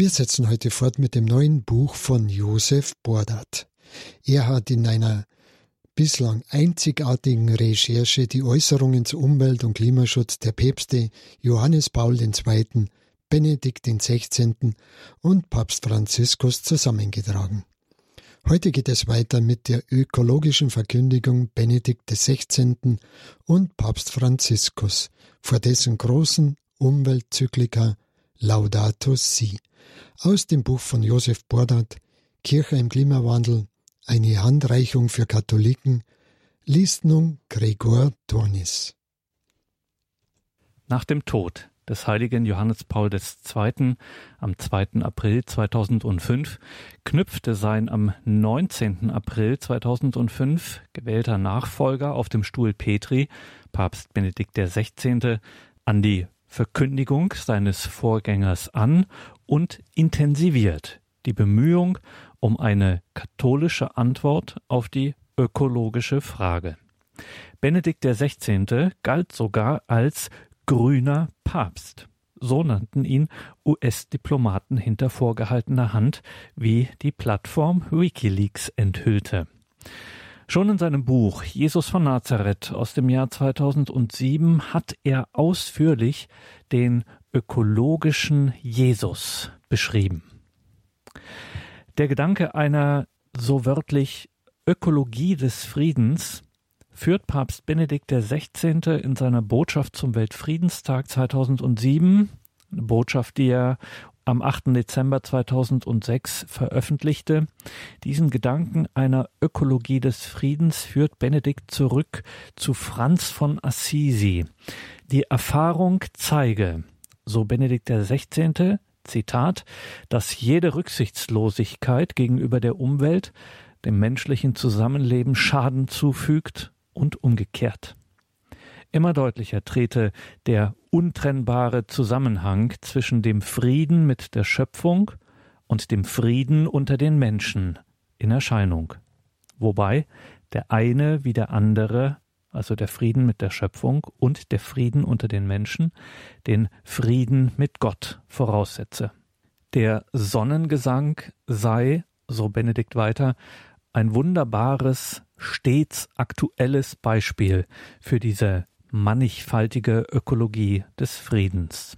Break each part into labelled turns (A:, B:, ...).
A: Wir setzen heute fort mit dem neuen Buch von Josef Bordat. Er hat in einer bislang einzigartigen Recherche die Äußerungen zu Umwelt- und Klimaschutz der Päpste Johannes Paul II., Benedikt XVI. und Papst Franziskus zusammengetragen. Heute geht es weiter mit der ökologischen Verkündigung Benedikt XVI. und Papst Franziskus vor dessen großen Umweltzyklika Laudato Si aus dem Buch von Josef Bordat Kirche im Klimawandel eine Handreichung für Katholiken liest nun Gregor Dornis.
B: Nach dem Tod des heiligen Johannes Paul II. am 2. April 2005 knüpfte sein am 19. April 2005 gewählter Nachfolger auf dem Stuhl Petri, Papst Benedikt XVI., an die Verkündigung seines Vorgängers an und intensiviert die Bemühung um eine katholische Antwort auf die ökologische Frage. Benedikt XVI. galt sogar als grüner Papst. So nannten ihn US-Diplomaten hinter vorgehaltener Hand, wie die Plattform Wikileaks enthüllte. Schon in seinem Buch Jesus von Nazareth aus dem Jahr 2007 hat er ausführlich den ökologischen Jesus beschrieben. Der Gedanke einer so wörtlich Ökologie des Friedens führt Papst Benedikt XVI. in seiner Botschaft zum Weltfriedenstag 2007, eine Botschaft, die er am 8. Dezember 2006 veröffentlichte. Diesen Gedanken einer Ökologie des Friedens führt Benedikt zurück zu Franz von Assisi. Die Erfahrung zeige, so Benedikt XVI., Zitat, dass jede Rücksichtslosigkeit gegenüber der Umwelt dem menschlichen Zusammenleben Schaden zufügt und umgekehrt. Immer deutlicher trete der untrennbare Zusammenhang zwischen dem Frieden mit der Schöpfung und dem Frieden unter den Menschen in Erscheinung, wobei der eine wie der andere also der Frieden mit der Schöpfung und der Frieden unter den Menschen, den Frieden mit Gott voraussetze. Der Sonnengesang sei, so Benedikt weiter, ein wunderbares, stets aktuelles Beispiel für diese mannigfaltige Ökologie des Friedens.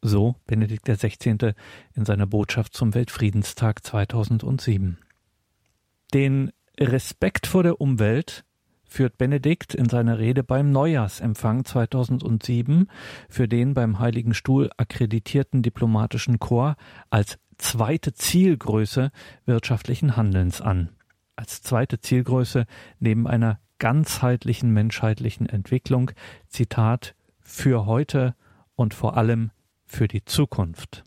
B: So Benedikt XVI. in seiner Botschaft zum Weltfriedenstag 2007. Den Respekt vor der Umwelt führt Benedikt in seiner Rede beim Neujahrsempfang 2007 für den beim Heiligen Stuhl akkreditierten diplomatischen Korps als zweite Zielgröße wirtschaftlichen Handelns an. Als zweite Zielgröße neben einer ganzheitlichen menschheitlichen Entwicklung, Zitat, für heute und vor allem für die Zukunft.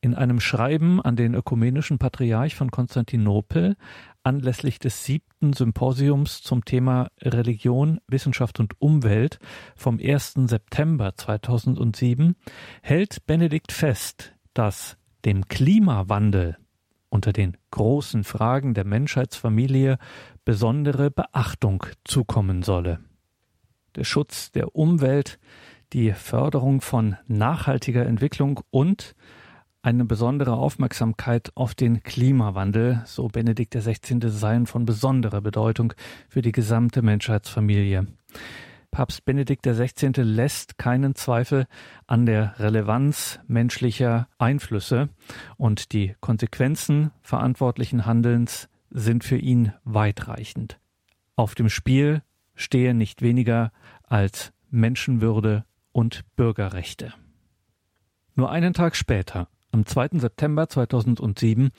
B: In einem Schreiben an den ökumenischen Patriarch von Konstantinopel anlässlich des siebten Symposiums zum Thema Religion, Wissenschaft und Umwelt vom 1. September 2007 hält Benedikt fest, dass dem Klimawandel unter den großen Fragen der Menschheitsfamilie besondere Beachtung zukommen solle. Der Schutz der Umwelt, die Förderung von nachhaltiger Entwicklung und eine besondere Aufmerksamkeit auf den Klimawandel, so Benedikt XVI. seien von besonderer Bedeutung für die gesamte Menschheitsfamilie. Papst Benedikt XVI. lässt keinen Zweifel an der Relevanz menschlicher Einflüsse und die Konsequenzen verantwortlichen Handelns sind für ihn weitreichend. Auf dem Spiel stehe nicht weniger als Menschenwürde und Bürgerrechte. Nur einen Tag später, am 2. September 2007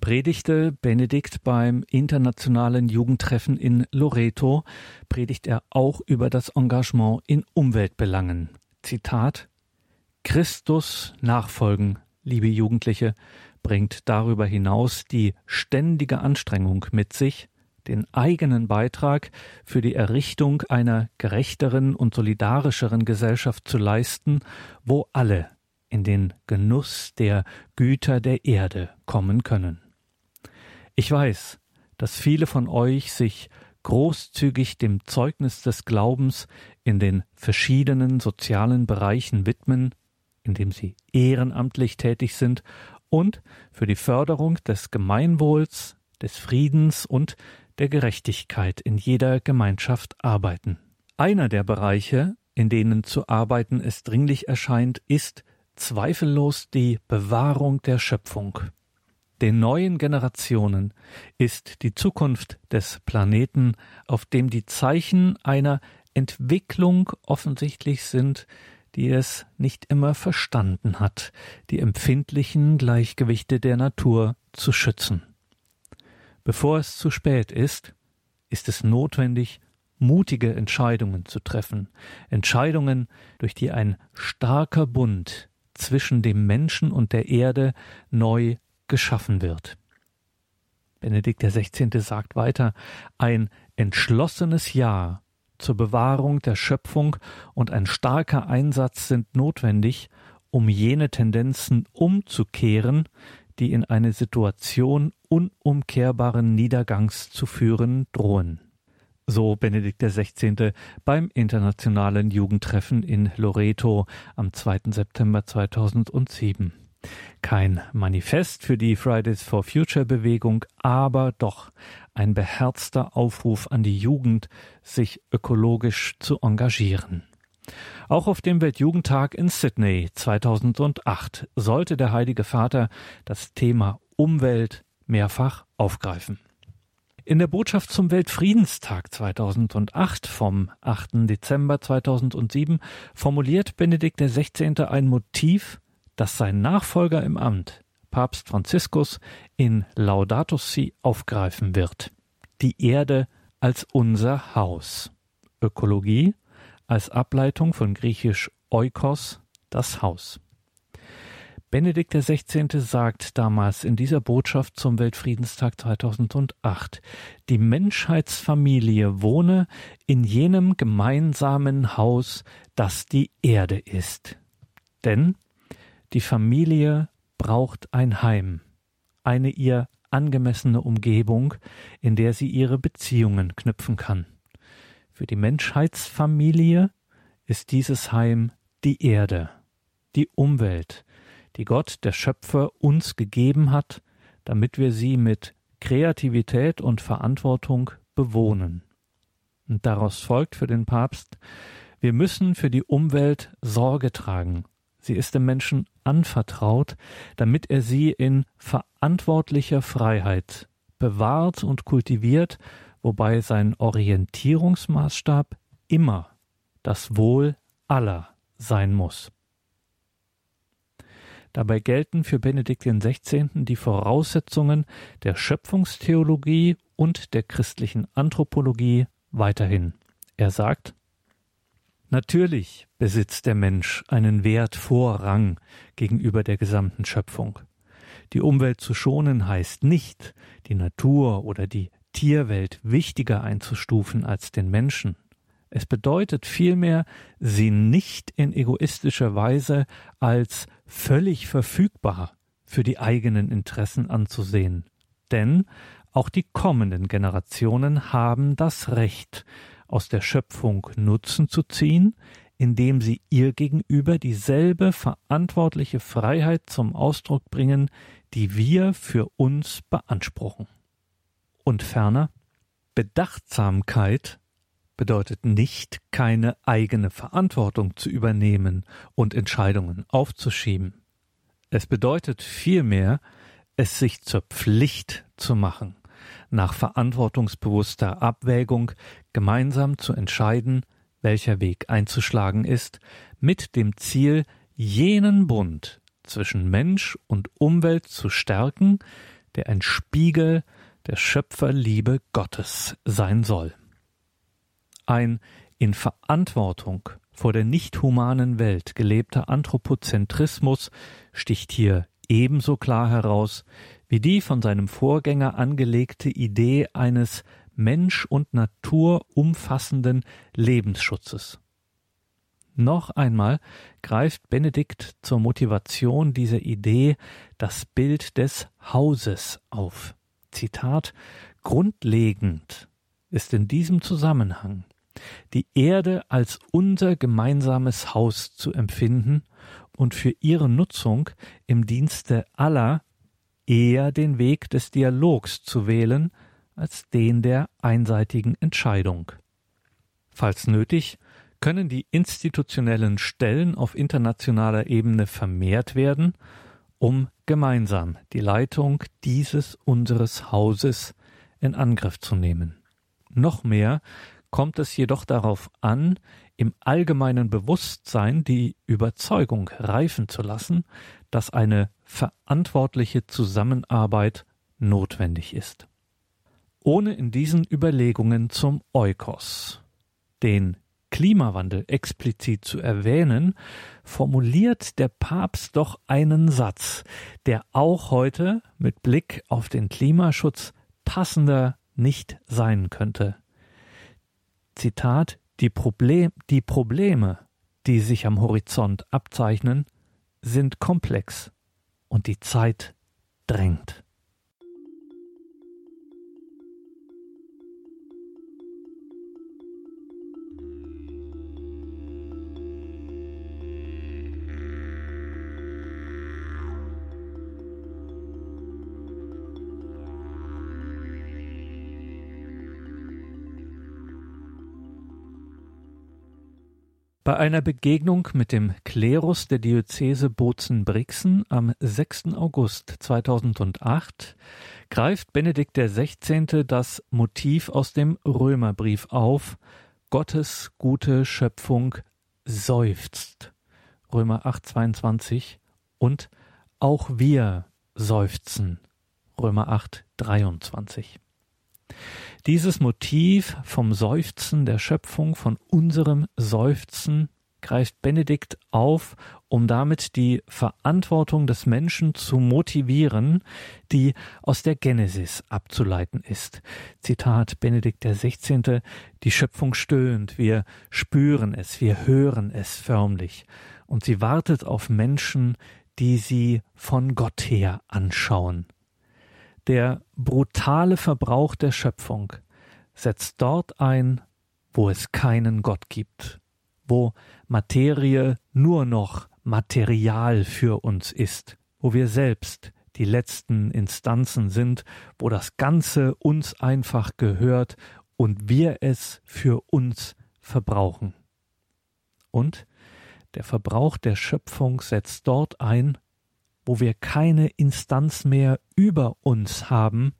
B: predigte Benedikt beim internationalen Jugendtreffen in Loreto, predigt er auch über das Engagement in Umweltbelangen. Zitat Christus nachfolgen, liebe Jugendliche, bringt darüber hinaus die ständige Anstrengung mit sich, den eigenen Beitrag für die Errichtung einer gerechteren und solidarischeren Gesellschaft zu leisten, wo alle in den Genuss der Güter der Erde kommen können. Ich weiß, dass viele von euch sich großzügig dem Zeugnis des Glaubens in den verschiedenen sozialen Bereichen widmen, indem sie ehrenamtlich tätig sind und für die Förderung des Gemeinwohls, des Friedens und der Gerechtigkeit in jeder Gemeinschaft arbeiten. Einer der Bereiche, in denen zu arbeiten es dringlich erscheint, ist zweifellos die Bewahrung der Schöpfung. Den neuen Generationen ist die Zukunft des Planeten, auf dem die Zeichen einer Entwicklung offensichtlich sind, die es nicht immer verstanden hat, die empfindlichen Gleichgewichte der Natur zu schützen. Bevor es zu spät ist, ist es notwendig, mutige Entscheidungen zu treffen, Entscheidungen, durch die ein starker Bund zwischen dem Menschen und der Erde neu geschaffen wird. Benedikt XVI. sagt weiter, ein entschlossenes Ja zur Bewahrung der Schöpfung und ein starker Einsatz sind notwendig, um jene Tendenzen umzukehren, die in eine Situation unumkehrbaren Niedergangs zu führen drohen. So Benedikt XVI. beim Internationalen Jugendtreffen in Loreto am 2. September 2007. Kein Manifest für die Fridays for Future Bewegung, aber doch ein beherzter Aufruf an die Jugend, sich ökologisch zu engagieren. Auch auf dem Weltjugendtag in Sydney 2008 sollte der Heilige Vater das Thema Umwelt mehrfach aufgreifen. In der Botschaft zum Weltfriedenstag 2008 vom 8. Dezember 2007 formuliert Benedikt XVI. ein Motiv, das sein Nachfolger im Amt, Papst Franziskus, in Laudato Si aufgreifen wird. Die Erde als unser Haus. Ökologie als Ableitung von griechisch Oikos, das Haus. Benedikt XVI. sagt damals in dieser Botschaft zum Weltfriedenstag 2008, die Menschheitsfamilie wohne in jenem gemeinsamen Haus, das die Erde ist. Denn die Familie braucht ein Heim, eine ihr angemessene Umgebung, in der sie ihre Beziehungen knüpfen kann. Für die Menschheitsfamilie ist dieses Heim die Erde, die Umwelt, die Gott, der Schöpfer, uns gegeben hat, damit wir sie mit Kreativität und Verantwortung bewohnen. Und daraus folgt für den Papst, wir müssen für die Umwelt Sorge tragen Sie ist dem Menschen anvertraut, damit er sie in verantwortlicher Freiheit bewahrt und kultiviert, wobei sein Orientierungsmaßstab immer das Wohl aller sein muss. Dabei gelten für Benedikt XVI. die Voraussetzungen der Schöpfungstheologie und der christlichen Anthropologie weiterhin. Er sagt, Natürlich besitzt der Mensch einen Wert vor Rang gegenüber der gesamten Schöpfung. Die Umwelt zu schonen heißt nicht, die Natur oder die Tierwelt wichtiger einzustufen als den Menschen. Es bedeutet vielmehr, sie nicht in egoistischer Weise als völlig verfügbar für die eigenen Interessen anzusehen. Denn auch die kommenden Generationen haben das Recht, aus der Schöpfung Nutzen zu ziehen, indem sie ihr gegenüber dieselbe verantwortliche Freiheit zum Ausdruck bringen, die wir für uns beanspruchen. Und ferner, Bedachtsamkeit bedeutet nicht, keine eigene Verantwortung zu übernehmen und Entscheidungen aufzuschieben. Es bedeutet vielmehr, es sich zur Pflicht zu machen, nach verantwortungsbewusster Abwägung gemeinsam zu entscheiden, welcher Weg einzuschlagen ist, mit dem Ziel, jenen Bund zwischen Mensch und Umwelt zu stärken, der ein Spiegel der Schöpferliebe Gottes sein soll. Ein in Verantwortung vor der nicht humanen Welt gelebter Anthropozentrismus sticht hier ebenso klar heraus wie die von seinem Vorgänger angelegte Idee eines Mensch und Natur umfassenden Lebensschutzes. Noch einmal greift Benedikt zur Motivation dieser Idee das Bild des Hauses auf. Zitat Grundlegend ist in diesem Zusammenhang die Erde als unser gemeinsames Haus zu empfinden und für ihre Nutzung im Dienste aller eher den Weg des Dialogs zu wählen als den der einseitigen Entscheidung. Falls nötig, können die institutionellen Stellen auf internationaler Ebene vermehrt werden, um gemeinsam die Leitung dieses unseres Hauses in Angriff zu nehmen. Noch mehr kommt es jedoch darauf an, im allgemeinen Bewusstsein die Überzeugung reifen zu lassen, dass eine verantwortliche Zusammenarbeit notwendig ist. Ohne in diesen Überlegungen zum Eukos, den Klimawandel explizit zu erwähnen, formuliert der Papst doch einen Satz, der auch heute mit Blick auf den Klimaschutz passender nicht sein könnte. Zitat die, Problem, die Probleme, die sich am Horizont abzeichnen, sind komplex und die Zeit drängt. Bei einer Begegnung mit dem Klerus der Diözese Bozen-Brixen am 6. August 2008 greift Benedikt XVI. das Motiv aus dem Römerbrief auf, Gottes gute Schöpfung seufzt. Römer 8,22 und auch wir seufzen. Römer 8,23. Dieses Motiv vom Seufzen der Schöpfung, von unserem Seufzen, greift Benedikt auf, um damit die Verantwortung des Menschen zu motivieren, die aus der Genesis abzuleiten ist. Zitat Benedikt 16. Die Schöpfung stöhnt, wir spüren es, wir hören es förmlich, und sie wartet auf Menschen, die sie von Gott her anschauen. Der brutale Verbrauch der Schöpfung setzt dort ein, wo es keinen Gott gibt, wo Materie nur noch Material für uns ist, wo wir selbst die letzten Instanzen sind, wo das Ganze uns einfach gehört und wir es für uns verbrauchen. Und der Verbrauch der Schöpfung setzt dort ein, wo wir keine Instanz mehr über uns haben,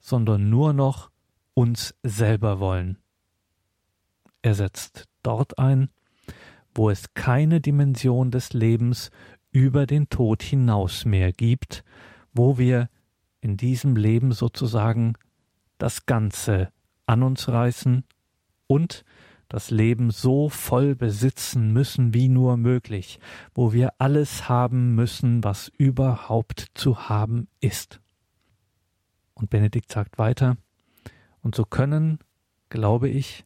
B: sondern nur noch uns selber wollen. Er setzt dort ein, wo es keine Dimension des Lebens über den Tod hinaus mehr gibt, wo wir in diesem Leben sozusagen das Ganze an uns reißen und das Leben so voll besitzen müssen wie nur möglich, wo wir alles haben müssen, was überhaupt zu haben ist. Und Benedikt sagt weiter, und so können, glaube ich,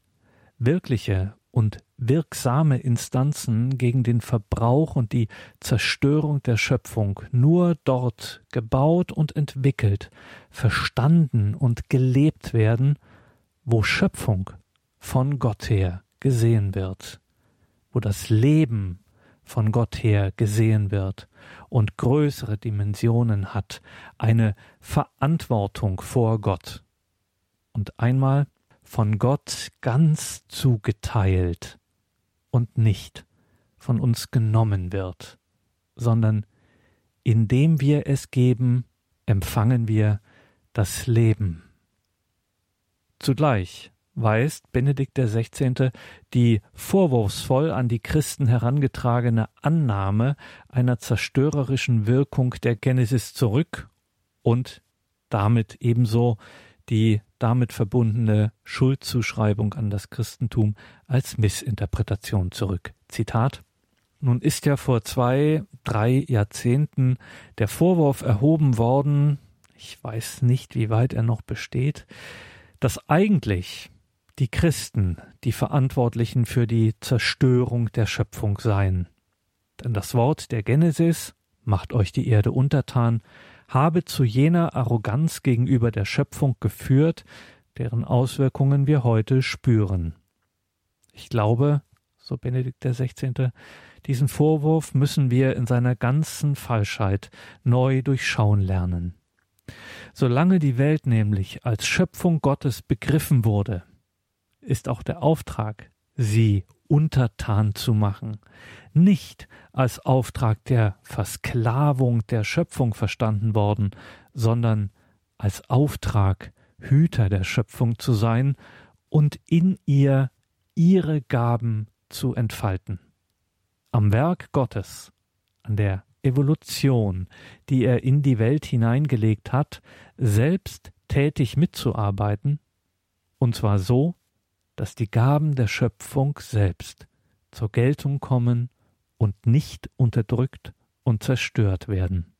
B: wirkliche und wirksame Instanzen gegen den Verbrauch und die Zerstörung der Schöpfung nur dort gebaut und entwickelt, verstanden und gelebt werden, wo Schöpfung von Gott her gesehen wird, wo das Leben von Gott her gesehen wird und größere Dimensionen hat, eine Verantwortung vor Gott und einmal von Gott ganz zugeteilt und nicht von uns genommen wird, sondern indem wir es geben, empfangen wir das Leben. Zugleich weist Benedikt XVI. die vorwurfsvoll an die Christen herangetragene Annahme einer zerstörerischen Wirkung der Genesis zurück und damit ebenso die damit verbundene Schuldzuschreibung an das Christentum als Missinterpretation zurück. Zitat nun ist ja vor zwei, drei Jahrzehnten der Vorwurf erhoben worden, ich weiß nicht, wie weit er noch besteht, dass eigentlich die Christen die Verantwortlichen für die Zerstörung der Schöpfung seien. Denn das Wort der Genesis macht euch die Erde untertan, habe zu jener Arroganz gegenüber der Schöpfung geführt, deren Auswirkungen wir heute spüren. Ich glaube, so Benedikt XVI., diesen Vorwurf müssen wir in seiner ganzen Falschheit neu durchschauen lernen. Solange die Welt nämlich als Schöpfung Gottes begriffen wurde, ist auch der Auftrag, sie untertan zu machen, nicht als Auftrag der Versklavung der Schöpfung verstanden worden, sondern als Auftrag, Hüter der Schöpfung zu sein und in ihr ihre Gaben zu entfalten. Am Werk Gottes, an der Evolution, die er in die Welt hineingelegt hat, selbst tätig mitzuarbeiten, und zwar so, dass die Gaben der Schöpfung selbst zur Geltung kommen und nicht unterdrückt und zerstört werden.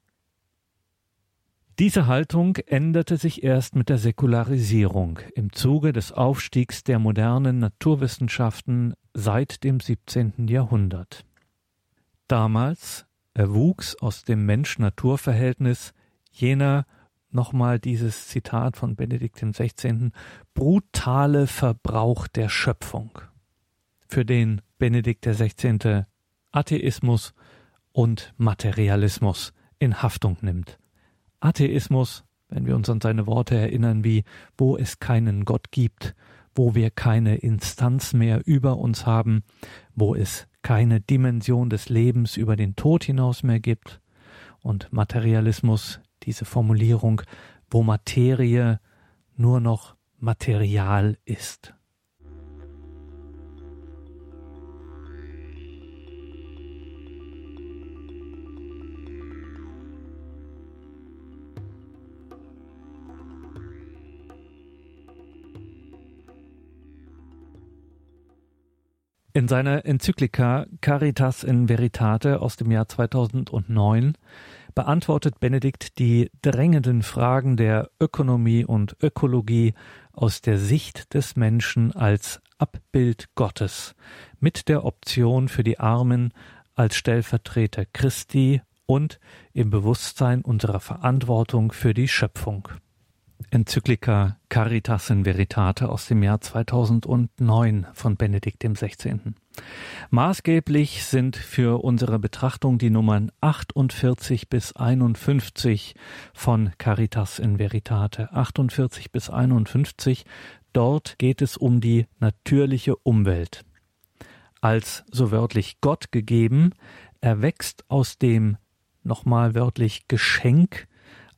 B: Diese Haltung änderte sich erst mit der Säkularisierung im Zuge des Aufstiegs der modernen Naturwissenschaften seit dem 17. Jahrhundert. Damals erwuchs aus dem Mensch-Natur-Verhältnis jener nochmal dieses Zitat von Benedikt XVI. brutale Verbrauch der Schöpfung, für den Benedikt XVI. Atheismus und Materialismus in Haftung nimmt. Atheismus, wenn wir uns an seine Worte erinnern, wie wo es keinen Gott gibt, wo wir keine Instanz mehr über uns haben, wo es keine Dimension des Lebens über den Tod hinaus mehr gibt, und Materialismus, diese Formulierung, wo Materie nur noch Material ist. In seiner Enzyklika Caritas in Veritate aus dem Jahr 2009 beantwortet Benedikt die drängenden Fragen der Ökonomie und Ökologie aus der Sicht des Menschen als Abbild Gottes mit der Option für die Armen als Stellvertreter Christi und im Bewusstsein unserer Verantwortung für die Schöpfung. Enzyklika Caritas in Veritate aus dem Jahr 2009 von Benedikt XVI. Maßgeblich sind für unsere Betrachtung die Nummern 48 bis 51 von Caritas in Veritate. 48 bis 51, dort geht es um die natürliche Umwelt. Als so wörtlich Gott gegeben, erwächst aus dem nochmal wörtlich Geschenk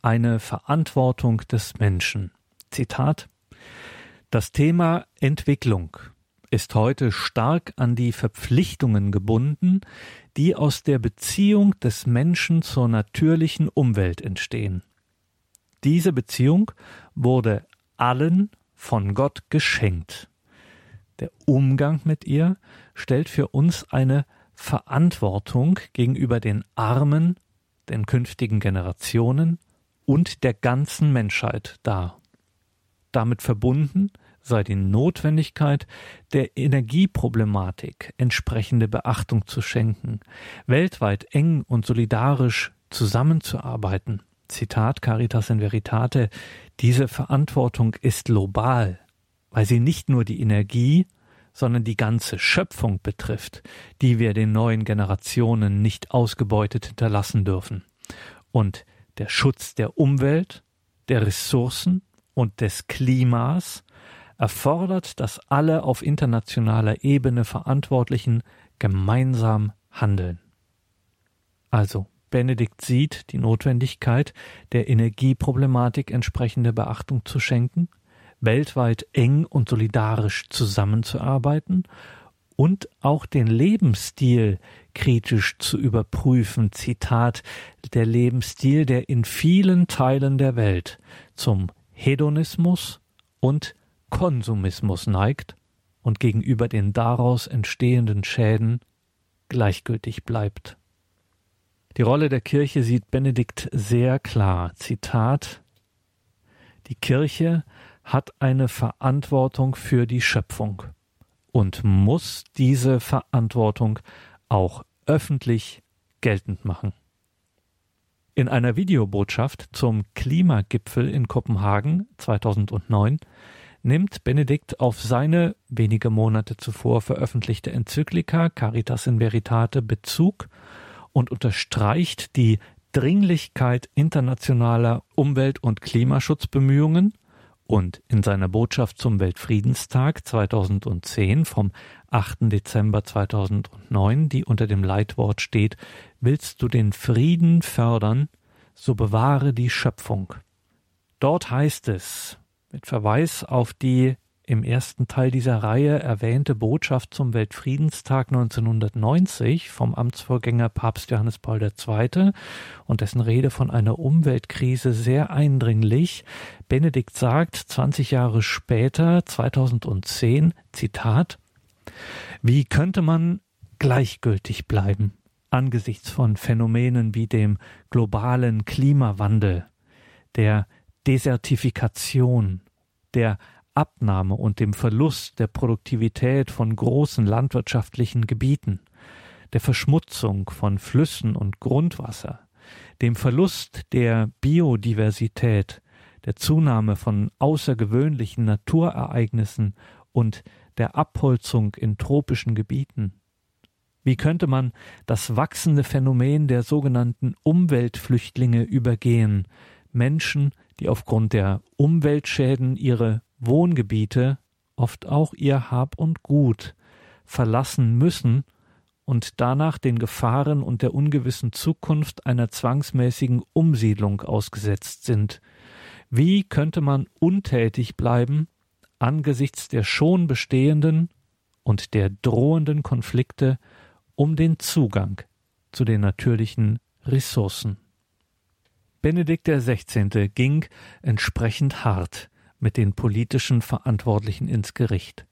B: eine Verantwortung des Menschen. Zitat Das Thema Entwicklung ist heute stark an die Verpflichtungen gebunden, die aus der Beziehung des Menschen zur natürlichen Umwelt entstehen. Diese Beziehung wurde allen von Gott geschenkt. Der Umgang mit ihr stellt für uns eine Verantwortung gegenüber den Armen, den künftigen Generationen und der ganzen Menschheit dar. Damit verbunden sei die Notwendigkeit der Energieproblematik entsprechende Beachtung zu schenken, weltweit eng und solidarisch zusammenzuarbeiten. Zitat Caritas in Veritate, diese Verantwortung ist global, weil sie nicht nur die Energie, sondern die ganze Schöpfung betrifft, die wir den neuen Generationen nicht ausgebeutet hinterlassen dürfen. Und der Schutz der Umwelt, der Ressourcen und des Klimas erfordert, dass alle auf internationaler Ebene Verantwortlichen gemeinsam handeln. Also, Benedikt sieht die Notwendigkeit, der Energieproblematik entsprechende Beachtung zu schenken, weltweit eng und solidarisch zusammenzuarbeiten und auch den Lebensstil kritisch zu überprüfen. Zitat, der Lebensstil, der in vielen Teilen der Welt zum Hedonismus und Konsumismus neigt und gegenüber den daraus entstehenden Schäden gleichgültig bleibt. Die Rolle der Kirche sieht Benedikt sehr klar. Zitat Die Kirche hat eine Verantwortung für die Schöpfung und muss diese Verantwortung auch öffentlich geltend machen. In einer Videobotschaft zum Klimagipfel in Kopenhagen 2009 nimmt Benedikt auf seine wenige Monate zuvor veröffentlichte Enzyklika Caritas in Veritate Bezug und unterstreicht die Dringlichkeit internationaler Umwelt- und Klimaschutzbemühungen und in seiner Botschaft zum Weltfriedenstag 2010 vom 8. Dezember 2009, die unter dem Leitwort steht, Willst du den Frieden fördern, so bewahre die Schöpfung. Dort heißt es, mit Verweis auf die im ersten Teil dieser Reihe erwähnte Botschaft zum Weltfriedenstag 1990 vom Amtsvorgänger Papst Johannes Paul II. und dessen Rede von einer Umweltkrise sehr eindringlich. Benedikt sagt 20 Jahre später, 2010, Zitat, wie könnte man gleichgültig bleiben angesichts von Phänomenen wie dem globalen Klimawandel, der Desertifikation, der Abnahme und dem Verlust der Produktivität von großen landwirtschaftlichen Gebieten, der Verschmutzung von Flüssen und Grundwasser, dem Verlust der Biodiversität, der Zunahme von außergewöhnlichen Naturereignissen und der Abholzung in tropischen Gebieten. Wie könnte man das wachsende Phänomen der sogenannten Umweltflüchtlinge übergehen, Menschen, die aufgrund der Umweltschäden ihre Wohngebiete, oft auch ihr Hab und Gut, verlassen müssen und danach den Gefahren und der ungewissen Zukunft einer zwangsmäßigen Umsiedlung ausgesetzt sind. Wie könnte man untätig bleiben angesichts der schon bestehenden und der drohenden Konflikte um den Zugang zu den natürlichen Ressourcen? Benedikt XVI. ging entsprechend hart mit den politischen Verantwortlichen ins Gericht.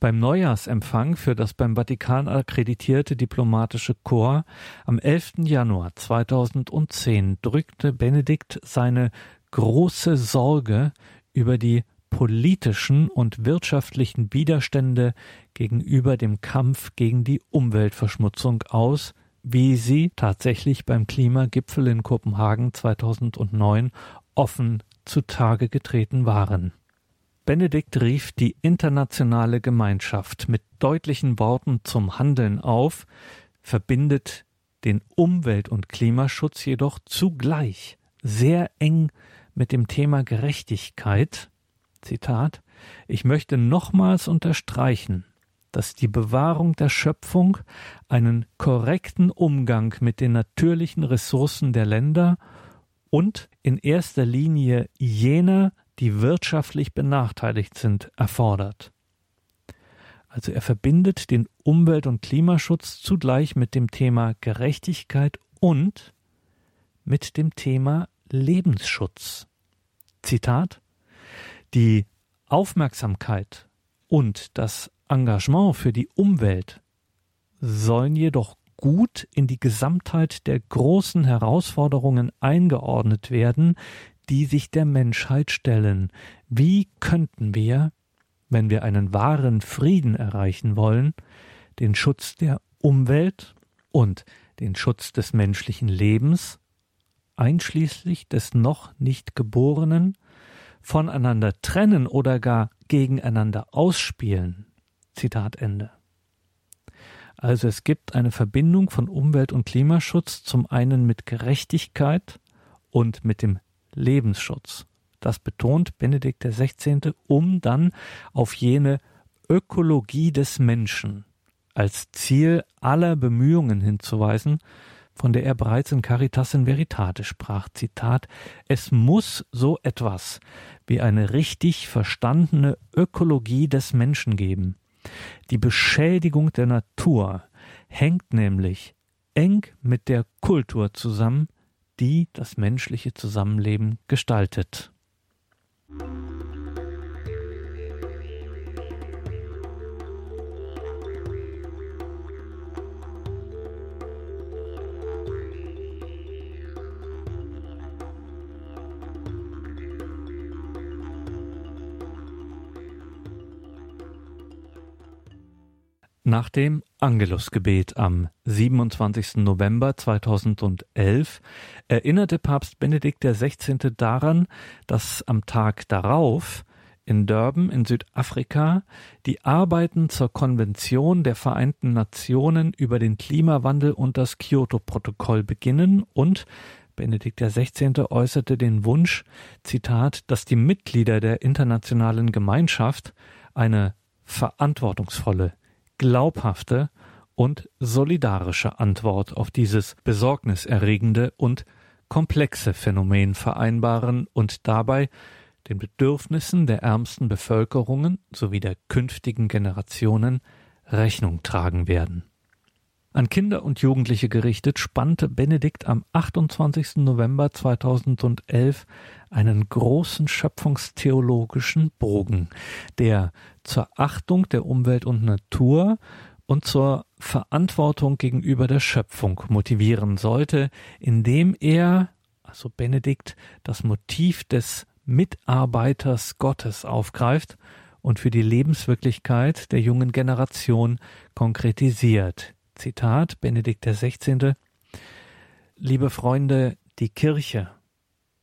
B: Beim Neujahrsempfang für das beim Vatikan akkreditierte diplomatische Korps am 11. Januar 2010 drückte Benedikt seine große Sorge über die politischen und wirtschaftlichen Widerstände gegenüber dem Kampf gegen die Umweltverschmutzung aus, wie sie tatsächlich beim Klimagipfel in Kopenhagen 2009 offen zutage getreten waren. Benedikt rief die internationale Gemeinschaft mit deutlichen Worten zum Handeln auf, verbindet den Umwelt- und Klimaschutz jedoch zugleich sehr eng mit dem Thema Gerechtigkeit. Zitat Ich möchte nochmals unterstreichen, dass die Bewahrung der Schöpfung einen korrekten Umgang mit den natürlichen Ressourcen der Länder und in erster Linie jener, die wirtschaftlich benachteiligt sind, erfordert. Also er verbindet den Umwelt- und Klimaschutz zugleich mit dem Thema Gerechtigkeit und mit dem Thema Lebensschutz. Zitat Die Aufmerksamkeit und das Engagement für die Umwelt sollen jedoch gut in die Gesamtheit der großen Herausforderungen eingeordnet werden, die sich der Menschheit stellen. Wie könnten wir, wenn wir einen wahren Frieden erreichen wollen, den Schutz der Umwelt und den Schutz des menschlichen Lebens, einschließlich des noch nicht Geborenen, voneinander trennen oder gar gegeneinander ausspielen. Zitat Ende. Also es gibt eine Verbindung von Umwelt- und Klimaschutz zum einen mit Gerechtigkeit und mit dem Lebensschutz. Das betont Benedikt XVI., um dann auf jene Ökologie des Menschen als Ziel aller Bemühungen hinzuweisen, von der er bereits in Caritas in Veritate sprach. Zitat, es muss so etwas wie eine richtig verstandene Ökologie des Menschen geben, die Beschädigung der Natur hängt nämlich eng mit der Kultur zusammen, die das menschliche Zusammenleben gestaltet. Nach dem Angelusgebet am 27. November 2011 erinnerte Papst Benedikt XVI. daran, dass am Tag darauf in Durban in Südafrika die Arbeiten zur Konvention der Vereinten Nationen über den Klimawandel und das Kyoto-Protokoll beginnen und Benedikt XVI. äußerte den Wunsch, Zitat, dass die Mitglieder der internationalen Gemeinschaft eine verantwortungsvolle, glaubhafte und solidarische Antwort auf dieses besorgniserregende und komplexe Phänomen vereinbaren und dabei den Bedürfnissen der ärmsten Bevölkerungen sowie der künftigen Generationen Rechnung tragen werden. An Kinder und Jugendliche gerichtet spannte Benedikt am 28. November 2011 einen großen schöpfungstheologischen Bogen, der zur Achtung der Umwelt und Natur und zur Verantwortung gegenüber der Schöpfung motivieren sollte, indem er, also Benedikt, das Motiv des Mitarbeiters Gottes aufgreift und für die Lebenswirklichkeit der jungen Generation konkretisiert. Zitat Benedikt XVI. Liebe Freunde, die Kirche,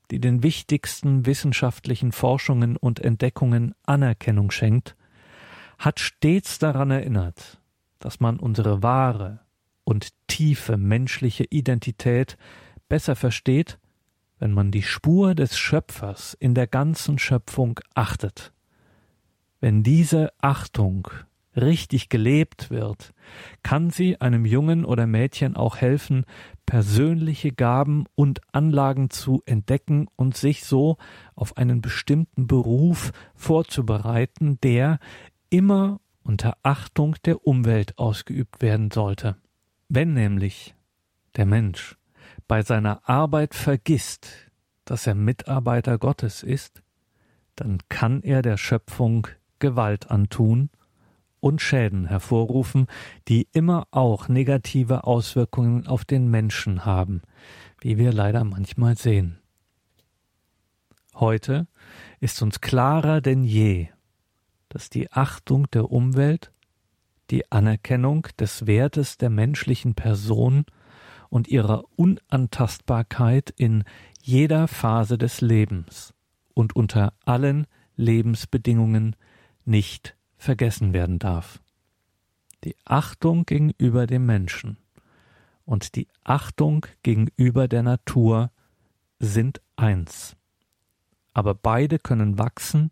B: die den wichtigsten wissenschaftlichen Forschungen und Entdeckungen Anerkennung schenkt, hat stets daran erinnert, dass man unsere wahre und tiefe menschliche Identität besser versteht, wenn man die Spur des Schöpfers in der ganzen Schöpfung achtet. Wenn diese Achtung richtig gelebt wird, kann sie einem Jungen oder Mädchen auch helfen, persönliche Gaben und Anlagen zu entdecken und sich so auf einen bestimmten Beruf vorzubereiten, der immer unter Achtung der Umwelt ausgeübt werden sollte. Wenn nämlich der Mensch bei seiner Arbeit vergisst, dass er Mitarbeiter Gottes ist, dann kann er der Schöpfung Gewalt antun und Schäden hervorrufen, die immer auch negative Auswirkungen auf den Menschen haben, wie wir leider manchmal sehen. Heute ist uns klarer denn je, dass die Achtung der Umwelt, die Anerkennung des Wertes der menschlichen Person und ihrer Unantastbarkeit in jeder Phase des Lebens und unter allen Lebensbedingungen nicht vergessen werden darf. Die Achtung gegenüber dem Menschen und die Achtung gegenüber der Natur sind eins. Aber beide können wachsen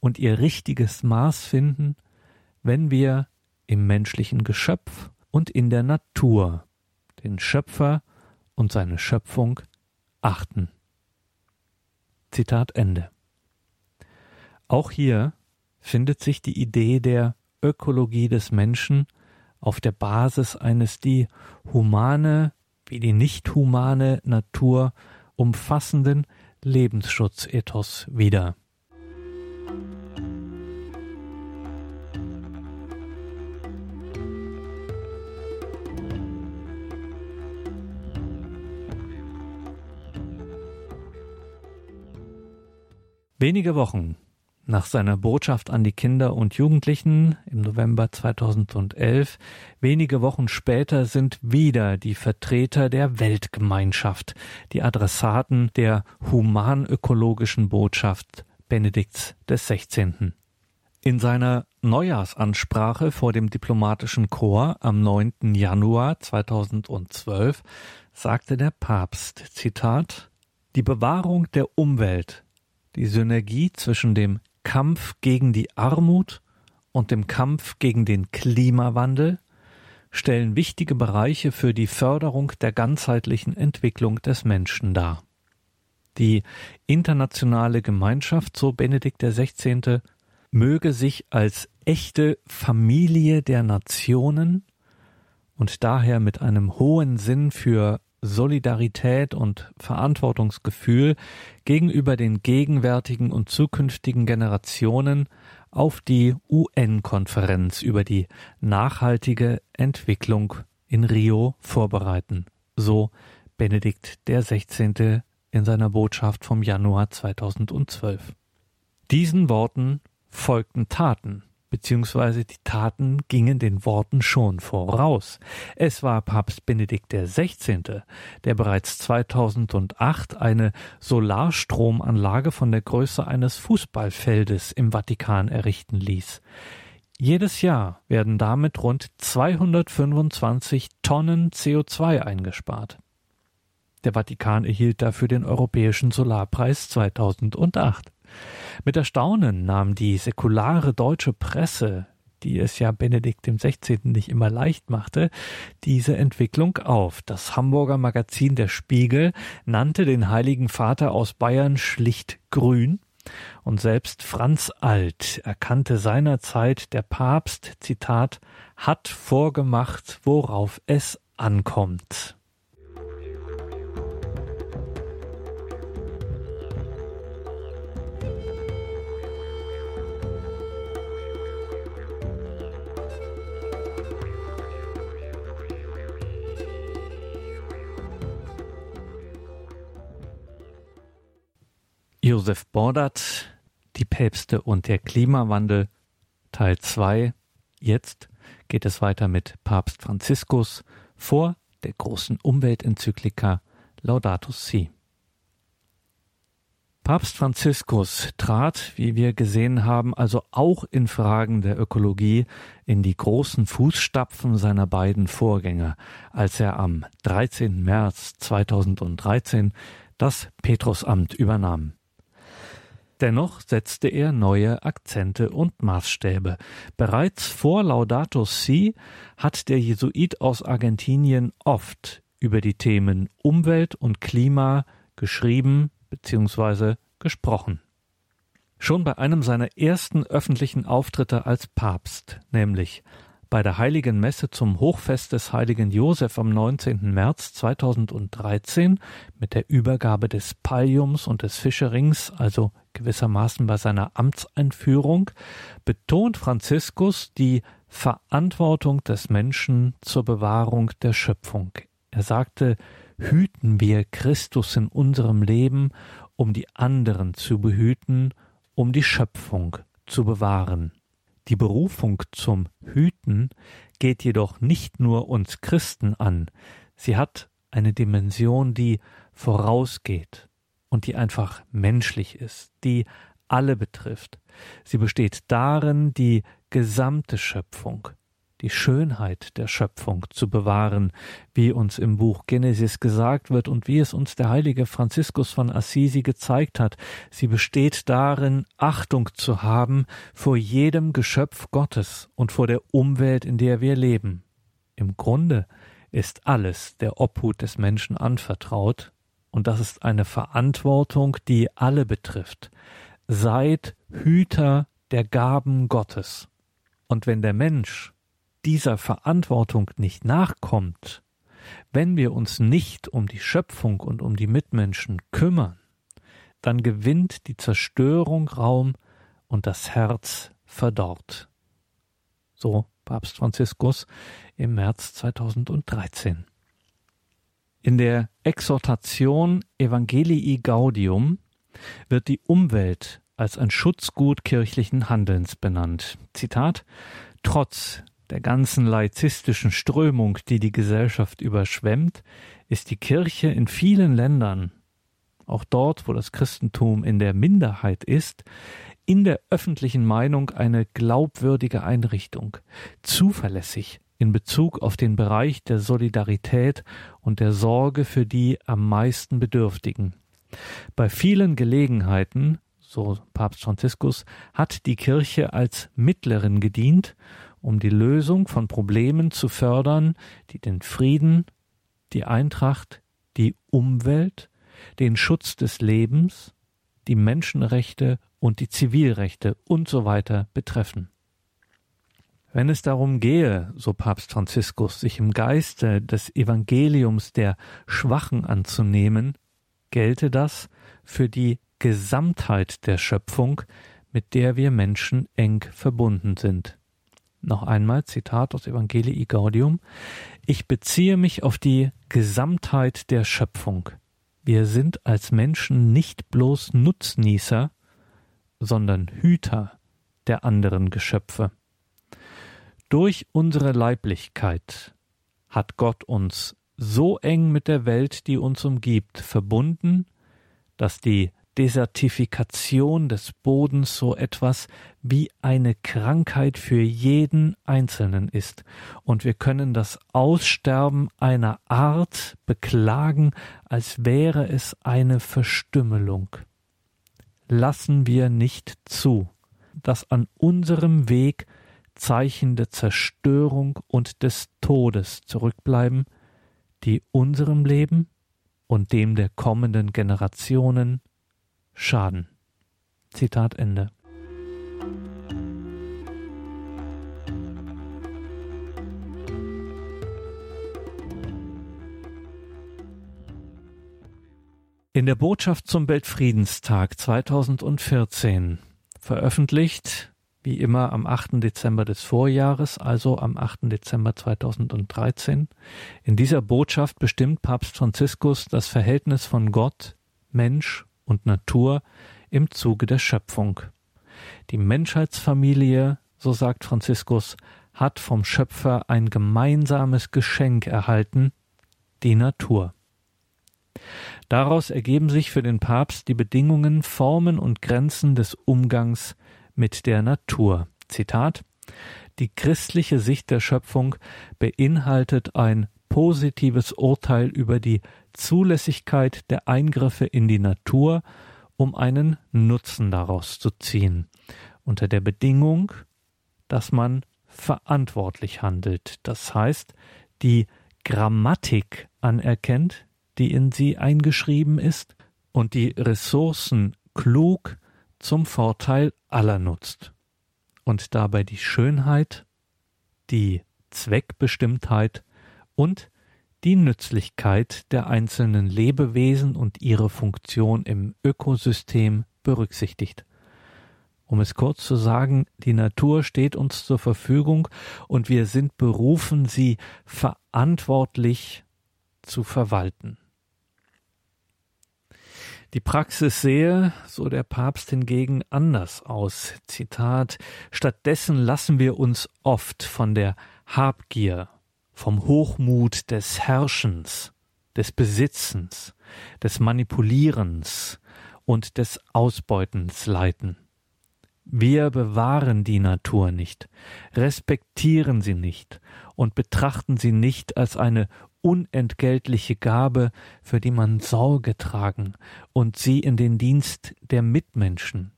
B: und ihr richtiges Maß finden, wenn wir im menschlichen Geschöpf und in der Natur den Schöpfer und seine Schöpfung achten. Zitat Ende. Auch hier findet sich die Idee der Ökologie des Menschen auf der Basis eines die humane wie die nicht humane Natur umfassenden Lebensschutzethos wieder. Wenige Wochen nach seiner Botschaft an die Kinder und Jugendlichen im November 2011, wenige Wochen später sind wieder die Vertreter der Weltgemeinschaft, die Adressaten der humanökologischen Botschaft Benedikts des 16. In seiner Neujahrsansprache vor dem diplomatischen Chor am 9. Januar 2012 sagte der Papst, Zitat, die Bewahrung der Umwelt die Synergie zwischen dem Kampf gegen die Armut und dem Kampf gegen den Klimawandel stellen wichtige Bereiche für die Förderung der ganzheitlichen Entwicklung des Menschen dar. Die internationale Gemeinschaft, so Benedikt XVI., möge sich als echte Familie der Nationen und daher mit einem hohen Sinn für Solidarität und Verantwortungsgefühl gegenüber den gegenwärtigen und zukünftigen Generationen auf die UN-Konferenz über die nachhaltige Entwicklung in Rio vorbereiten, so Benedikt der 16. in seiner Botschaft vom Januar 2012. Diesen Worten folgten Taten beziehungsweise die Taten gingen den Worten schon voraus. Es war Papst Benedikt XVI., der bereits 2008 eine Solarstromanlage von der Größe eines Fußballfeldes im Vatikan errichten ließ. Jedes Jahr werden damit rund 225 Tonnen CO2 eingespart. Der Vatikan erhielt dafür den Europäischen Solarpreis 2008. Mit Erstaunen nahm die säkulare deutsche Presse, die es ja Benedikt XVI. nicht immer leicht machte, diese Entwicklung auf. Das Hamburger Magazin Der Spiegel nannte den Heiligen Vater aus Bayern schlicht grün und selbst Franz Alt erkannte seinerzeit, der Papst, Zitat, hat vorgemacht, worauf es ankommt. Josef Bordat, die Päpste und der Klimawandel, Teil 2. Jetzt geht es weiter mit Papst Franziskus vor der großen Umweltenzyklika Laudato Si. Papst Franziskus trat, wie wir gesehen haben, also auch in Fragen der Ökologie in die großen Fußstapfen seiner beiden Vorgänger, als er am 13. März 2013 das Petrusamt übernahm. Dennoch setzte er neue Akzente und Maßstäbe. Bereits vor Laudato Si hat der Jesuit aus Argentinien oft über die Themen Umwelt und Klima geschrieben bzw. gesprochen. Schon bei einem seiner ersten öffentlichen Auftritte als Papst, nämlich bei der Heiligen Messe zum Hochfest des heiligen Josef am 19. März 2013 mit der Übergabe des Palliums und des Fischerings, also gewissermaßen bei seiner Amtseinführung, betont Franziskus die Verantwortung des Menschen zur Bewahrung der Schöpfung. Er sagte, hüten wir Christus in unserem Leben, um die anderen zu behüten, um die Schöpfung zu bewahren. Die Berufung zum Hüten geht jedoch nicht nur uns Christen an, sie hat eine Dimension, die vorausgeht und die einfach menschlich ist, die alle betrifft. Sie besteht darin, die gesamte Schöpfung, die Schönheit der Schöpfung zu bewahren, wie uns im Buch Genesis gesagt wird und wie es uns der heilige Franziskus von Assisi gezeigt hat. Sie besteht darin, Achtung zu haben vor jedem Geschöpf Gottes und vor der Umwelt, in der wir leben. Im Grunde ist alles der Obhut des Menschen anvertraut, und das ist eine Verantwortung, die alle betrifft. Seid Hüter der Gaben Gottes. Und wenn der Mensch dieser Verantwortung nicht nachkommt, wenn wir uns nicht um die Schöpfung und um die Mitmenschen kümmern, dann gewinnt die Zerstörung Raum und das Herz verdorrt. So Papst Franziskus im März 2013. In der Exhortation Evangelii Gaudium wird die Umwelt als ein Schutzgut kirchlichen Handelns benannt. Zitat Trotz der ganzen laizistischen Strömung, die die Gesellschaft überschwemmt, ist die Kirche in vielen Ländern, auch dort, wo das Christentum in der Minderheit ist, in der öffentlichen Meinung eine glaubwürdige Einrichtung, zuverlässig in Bezug auf den Bereich der Solidarität und der Sorge für die am meisten Bedürftigen. Bei vielen Gelegenheiten, so Papst Franziskus, hat die Kirche als Mittlerin gedient um die Lösung von Problemen zu fördern, die den Frieden, die Eintracht, die Umwelt, den Schutz des Lebens, die Menschenrechte und die Zivilrechte und so weiter betreffen. Wenn es darum gehe, so Papst Franziskus, sich im Geiste des Evangeliums der Schwachen anzunehmen, gelte das für die Gesamtheit der Schöpfung, mit der wir Menschen eng verbunden sind. Noch einmal Zitat aus Evangelii Gaudium. Ich beziehe mich auf die Gesamtheit der Schöpfung. Wir sind als Menschen nicht bloß Nutznießer, sondern Hüter der anderen Geschöpfe. Durch unsere Leiblichkeit hat Gott uns so eng mit der Welt, die uns umgibt, verbunden, dass die Desertifikation des Bodens so etwas wie eine Krankheit für jeden Einzelnen ist, und wir können das Aussterben einer Art beklagen, als wäre es eine Verstümmelung. Lassen wir nicht zu, dass an unserem Weg Zeichen der Zerstörung und des Todes zurückbleiben, die unserem Leben und dem der kommenden Generationen schaden. Zitat Ende. In der Botschaft zum Weltfriedenstag 2014 veröffentlicht, wie immer am 8. Dezember des Vorjahres, also am 8. Dezember 2013. In dieser Botschaft bestimmt Papst Franziskus das Verhältnis von Gott, Mensch und Natur im Zuge der Schöpfung. Die Menschheitsfamilie, so sagt Franziskus, hat vom Schöpfer ein gemeinsames Geschenk erhalten, die Natur. Daraus ergeben sich für den Papst die Bedingungen, Formen und Grenzen des Umgangs mit der Natur. Zitat Die christliche Sicht der Schöpfung beinhaltet ein positives Urteil über die Zulässigkeit der Eingriffe in die Natur, um einen Nutzen daraus zu ziehen, unter der Bedingung, dass man verantwortlich handelt, das heißt, die Grammatik anerkennt, die in sie eingeschrieben ist, und die Ressourcen klug zum Vorteil aller nutzt und dabei die Schönheit, die Zweckbestimmtheit und die Nützlichkeit der einzelnen Lebewesen und ihre Funktion im Ökosystem berücksichtigt. Um es kurz zu sagen, die Natur steht uns zur Verfügung und wir sind berufen, sie verantwortlich zu verwalten. Die Praxis sehe, so der Papst hingegen, anders aus. Zitat Stattdessen lassen wir uns oft von der Habgier vom Hochmut des Herrschens, des Besitzens, des Manipulierens und des Ausbeutens leiten. Wir bewahren die Natur nicht, respektieren sie nicht und betrachten sie nicht als eine unentgeltliche Gabe, für die man Sorge tragen und sie in den Dienst der Mitmenschen,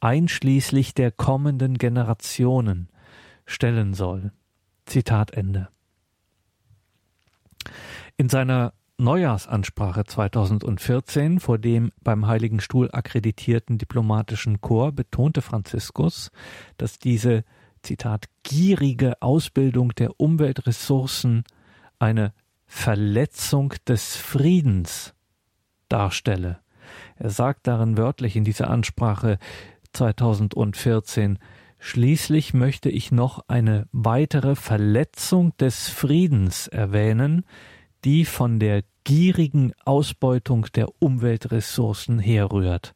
B: einschließlich der kommenden Generationen, stellen soll. Zitat Ende. In seiner Neujahrsansprache 2014 vor dem beim Heiligen Stuhl akkreditierten diplomatischen Chor betonte Franziskus, dass diese Zitat gierige Ausbildung der Umweltressourcen eine Verletzung des Friedens darstelle. Er sagt darin wörtlich in dieser Ansprache 2014 Schließlich möchte ich noch eine weitere Verletzung des Friedens erwähnen, die von der gierigen Ausbeutung der Umweltressourcen herrührt.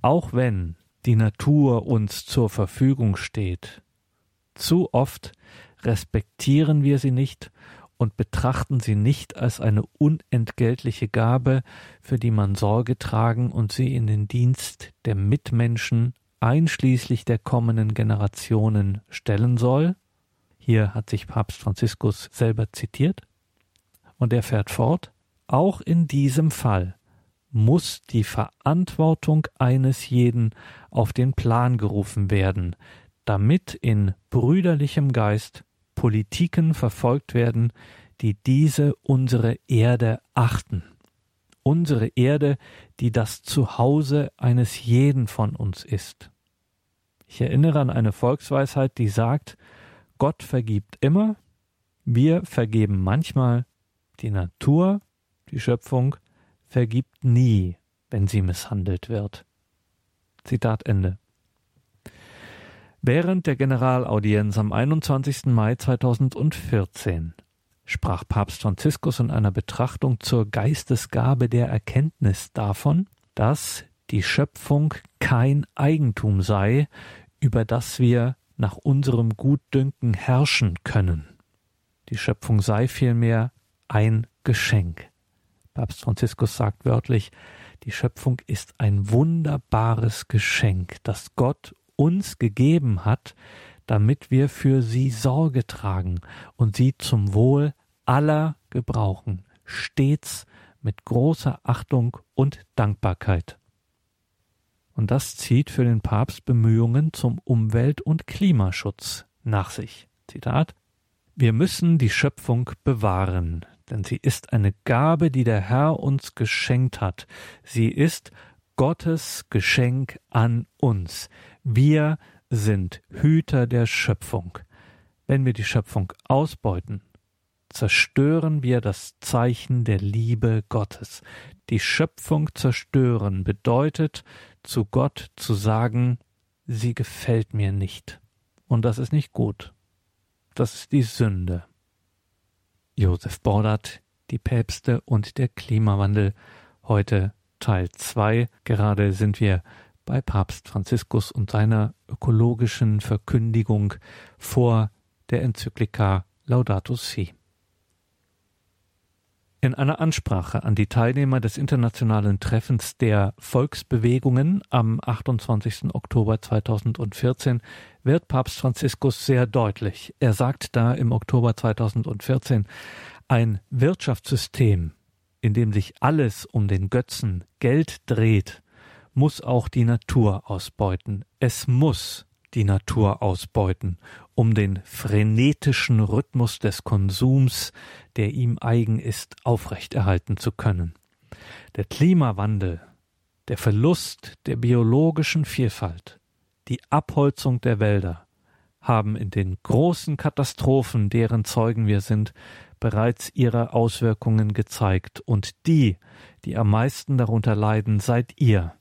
B: Auch wenn die Natur uns zur Verfügung steht, zu oft respektieren wir sie nicht und betrachten sie nicht als eine unentgeltliche Gabe, für die man Sorge tragen und sie in den Dienst der Mitmenschen einschließlich der kommenden Generationen stellen soll. Hier hat sich Papst Franziskus selber zitiert. Und er fährt fort, auch in diesem Fall muss die Verantwortung eines jeden auf den Plan gerufen werden, damit in brüderlichem Geist Politiken verfolgt werden, die diese unsere Erde achten. Unsere Erde, die das Zuhause eines jeden von uns ist. Ich erinnere an eine Volksweisheit, die sagt, Gott vergibt immer, wir vergeben manchmal, die Natur, die Schöpfung, vergibt nie, wenn sie misshandelt wird. Zitat Ende. Während der Generalaudienz am 21. Mai 2014 sprach Papst Franziskus in einer Betrachtung zur Geistesgabe der Erkenntnis davon, dass die Schöpfung kein Eigentum sei, über das wir nach unserem Gutdünken herrschen können. Die Schöpfung sei vielmehr ein Geschenk. Papst Franziskus sagt wörtlich, die Schöpfung ist ein wunderbares Geschenk, das Gott uns gegeben hat, damit wir für sie Sorge tragen und sie zum Wohl aller gebrauchen, stets mit großer Achtung und Dankbarkeit. Und das zieht für den Papst Bemühungen zum Umwelt- und Klimaschutz nach sich. Zitat Wir müssen die Schöpfung bewahren, denn sie ist eine Gabe, die der Herr uns geschenkt hat. Sie ist Gottes Geschenk an uns. Wir sind Hüter der Schöpfung. Wenn wir die Schöpfung ausbeuten, zerstören wir das Zeichen der Liebe Gottes. Die Schöpfung zerstören bedeutet, zu Gott zu sagen, sie gefällt mir nicht. Und das ist nicht gut. Das ist die Sünde. Josef Bordat, die Päpste und der Klimawandel. Heute Teil 2. Gerade sind wir bei Papst Franziskus und seiner ökologischen Verkündigung vor der Enzyklika Laudato Si. In einer Ansprache an die Teilnehmer des internationalen Treffens der Volksbewegungen am 28. Oktober 2014 wird Papst Franziskus sehr deutlich. Er sagt da im Oktober 2014, ein Wirtschaftssystem, in dem sich alles um den Götzen Geld dreht, muss auch die Natur ausbeuten. Es muss die Natur ausbeuten, um den frenetischen Rhythmus des Konsums, der ihm eigen ist, aufrechterhalten zu können. Der Klimawandel, der Verlust der biologischen Vielfalt, die Abholzung der Wälder haben in den großen Katastrophen, deren Zeugen wir sind, bereits ihre Auswirkungen gezeigt, und die, die am meisten darunter leiden, seid ihr,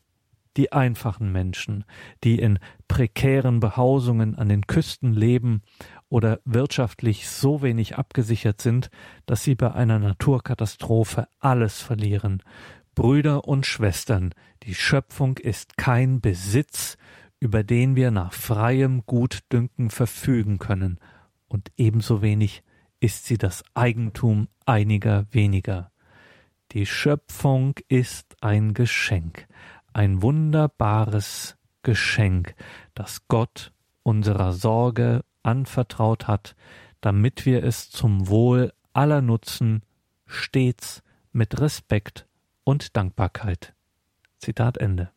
B: die einfachen Menschen, die in prekären Behausungen an den Küsten leben oder wirtschaftlich so wenig abgesichert sind, dass sie bei einer Naturkatastrophe alles verlieren. Brüder und Schwestern, die Schöpfung ist kein Besitz, über den wir nach freiem Gutdünken verfügen können, und ebenso wenig ist sie das Eigentum einiger weniger. Die Schöpfung ist ein Geschenk, ein wunderbares Geschenk, das Gott unserer Sorge anvertraut hat, damit wir es zum Wohl aller nutzen, stets mit Respekt und Dankbarkeit. Zitat Ende.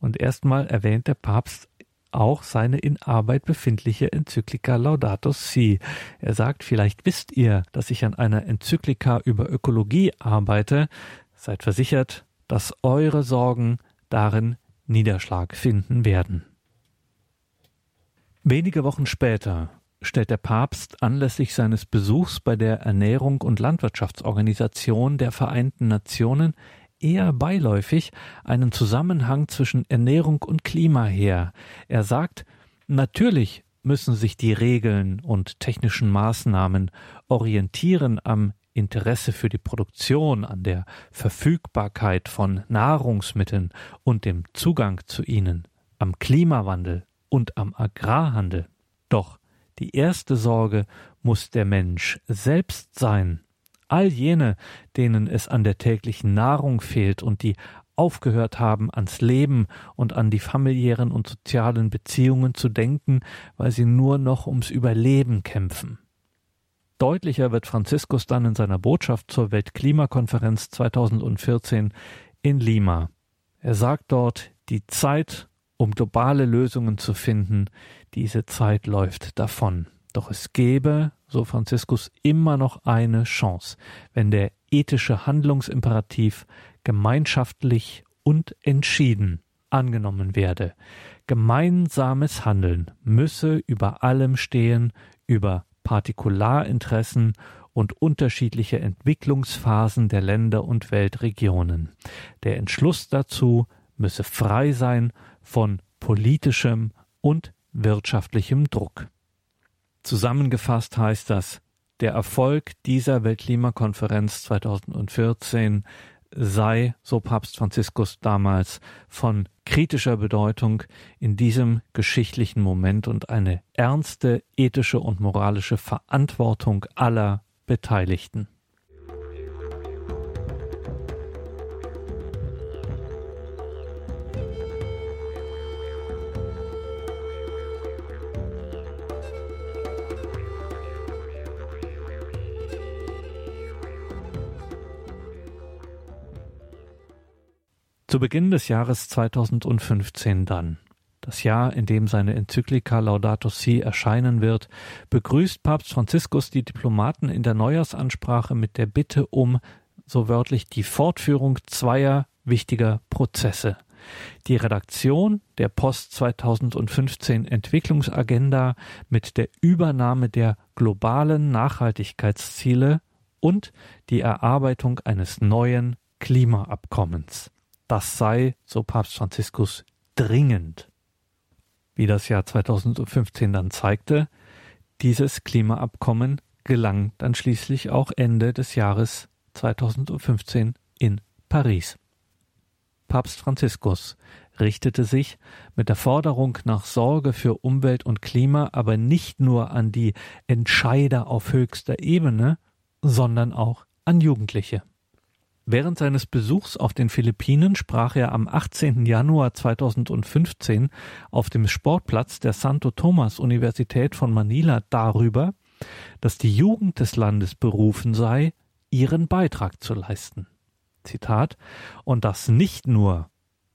B: Und erstmal erwähnt der Papst auch seine in Arbeit befindliche Enzyklika Laudato Si. Er sagt, vielleicht wisst ihr, dass ich an einer Enzyklika über Ökologie arbeite. Seid versichert, dass eure Sorgen darin Niederschlag finden werden. Wenige Wochen später stellt der Papst anlässlich seines Besuchs bei der Ernährung und Landwirtschaftsorganisation der Vereinten Nationen eher beiläufig einen Zusammenhang zwischen Ernährung und Klima her. Er sagt, natürlich müssen sich die Regeln und technischen Maßnahmen orientieren am Interesse für die Produktion, an der Verfügbarkeit von Nahrungsmitteln und dem Zugang zu ihnen, am Klimawandel und am Agrarhandel. Doch die erste Sorge muss der Mensch selbst sein. All jene, denen es an der täglichen Nahrung fehlt und die aufgehört haben, ans Leben und an die familiären und sozialen Beziehungen zu denken, weil sie nur noch ums Überleben kämpfen. Deutlicher wird Franziskus dann in seiner Botschaft zur Weltklimakonferenz 2014 in Lima. Er sagt dort, die Zeit, um globale Lösungen zu finden, diese Zeit läuft davon. Doch es gäbe, so Franziskus, immer noch eine Chance, wenn der ethische Handlungsimperativ gemeinschaftlich und entschieden angenommen werde. Gemeinsames Handeln müsse über allem stehen, über Partikularinteressen und unterschiedliche Entwicklungsphasen der Länder und Weltregionen. Der Entschluss dazu müsse frei sein von politischem und wirtschaftlichem Druck. Zusammengefasst heißt das, der Erfolg dieser Weltklimakonferenz 2014 sei, so Papst Franziskus damals, von kritischer Bedeutung in diesem geschichtlichen Moment und eine ernste ethische und moralische Verantwortung aller Beteiligten. Zu Beginn des Jahres 2015 dann, das Jahr, in dem seine Enzyklika Laudato Si erscheinen wird, begrüßt Papst Franziskus die Diplomaten in der Neujahrsansprache mit der Bitte um, so wörtlich, die Fortführung zweier wichtiger Prozesse. Die Redaktion der Post 2015 Entwicklungsagenda mit der Übernahme der globalen Nachhaltigkeitsziele und die Erarbeitung eines neuen Klimaabkommens. Das sei, so Papst Franziskus, dringend. Wie das Jahr 2015 dann zeigte, dieses Klimaabkommen gelang dann schließlich auch Ende des Jahres 2015 in Paris. Papst Franziskus richtete sich mit der Forderung nach Sorge für Umwelt und Klima aber nicht nur an die Entscheider auf höchster Ebene, sondern auch an Jugendliche. Während seines Besuchs auf den Philippinen sprach er am 18. Januar 2015 auf dem Sportplatz der Santo Thomas Universität von Manila darüber, dass die Jugend des Landes berufen sei, ihren Beitrag zu leisten. Zitat, und das nicht nur,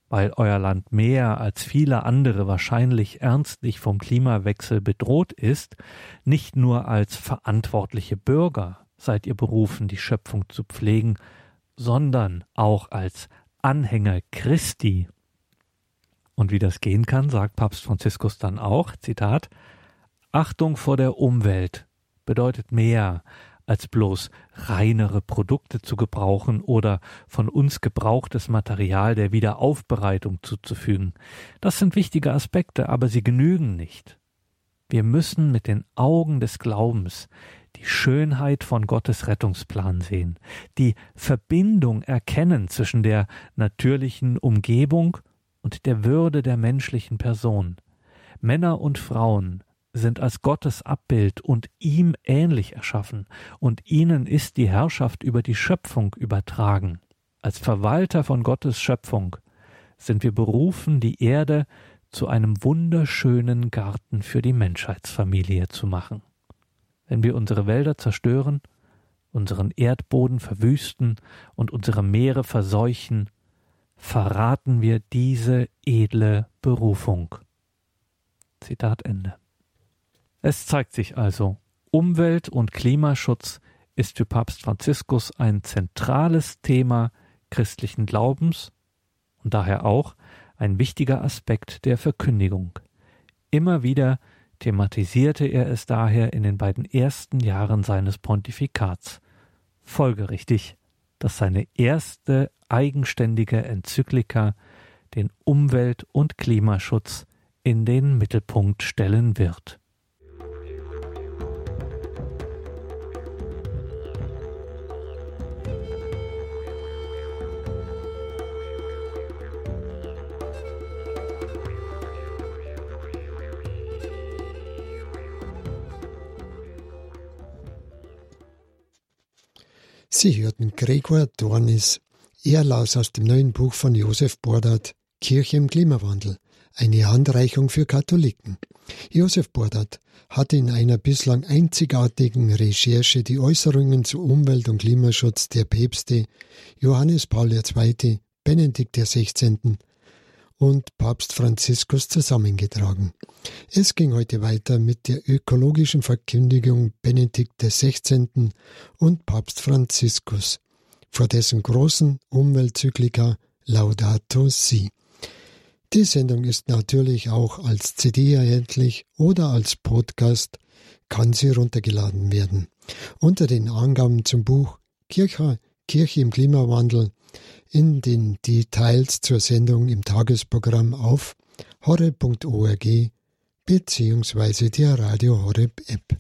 B: weil euer Land mehr als viele andere wahrscheinlich ernstlich vom Klimawechsel bedroht ist, nicht nur als verantwortliche Bürger seid ihr berufen, die Schöpfung zu pflegen, sondern auch als Anhänger Christi. Und wie das gehen kann, sagt Papst Franziskus dann auch, Zitat, Achtung vor der Umwelt bedeutet mehr als bloß reinere Produkte zu gebrauchen oder von uns gebrauchtes Material der Wiederaufbereitung zuzufügen. Das sind wichtige Aspekte, aber sie genügen nicht. Wir müssen mit den Augen des Glaubens die Schönheit von Gottes Rettungsplan sehen, die Verbindung erkennen zwischen der natürlichen Umgebung und der Würde der menschlichen Person. Männer und Frauen sind als Gottes Abbild und ihm ähnlich erschaffen, und ihnen ist die Herrschaft über die Schöpfung übertragen. Als Verwalter von Gottes Schöpfung sind wir berufen, die Erde zu einem wunderschönen Garten für die Menschheitsfamilie zu machen wenn wir unsere Wälder zerstören, unseren Erdboden verwüsten und unsere Meere verseuchen, verraten wir diese edle Berufung. Zitat Ende. Es zeigt sich also, Umwelt- und Klimaschutz ist für Papst Franziskus ein zentrales Thema christlichen Glaubens und daher auch ein wichtiger Aspekt der Verkündigung. Immer wieder thematisierte er es daher in den beiden ersten Jahren seines Pontifikats. Folgerichtig, dass seine erste eigenständige Enzyklika den Umwelt- und Klimaschutz in den Mittelpunkt stellen wird.
A: Sie hörten Gregor Dornis. Er las aus dem neuen Buch von Josef Bordat, Kirche im Klimawandel, eine Handreichung für Katholiken. Josef Bordat hat in einer bislang einzigartigen Recherche die Äußerungen zu Umwelt- und Klimaschutz der Päpste Johannes Paul II., Benedikt XVI und Papst Franziskus zusammengetragen. Es ging heute weiter mit der ökologischen Verkündigung Benedikt XVI. und Papst Franziskus vor dessen großen Umweltzyklika Laudato Si. Die Sendung ist natürlich auch als CD erhältlich oder als Podcast kann sie runtergeladen werden. Unter den Angaben zum Buch Kirche, Kirche im Klimawandel in den Details zur Sendung im Tagesprogramm auf horeb.org bzw. der Radio Horeb App.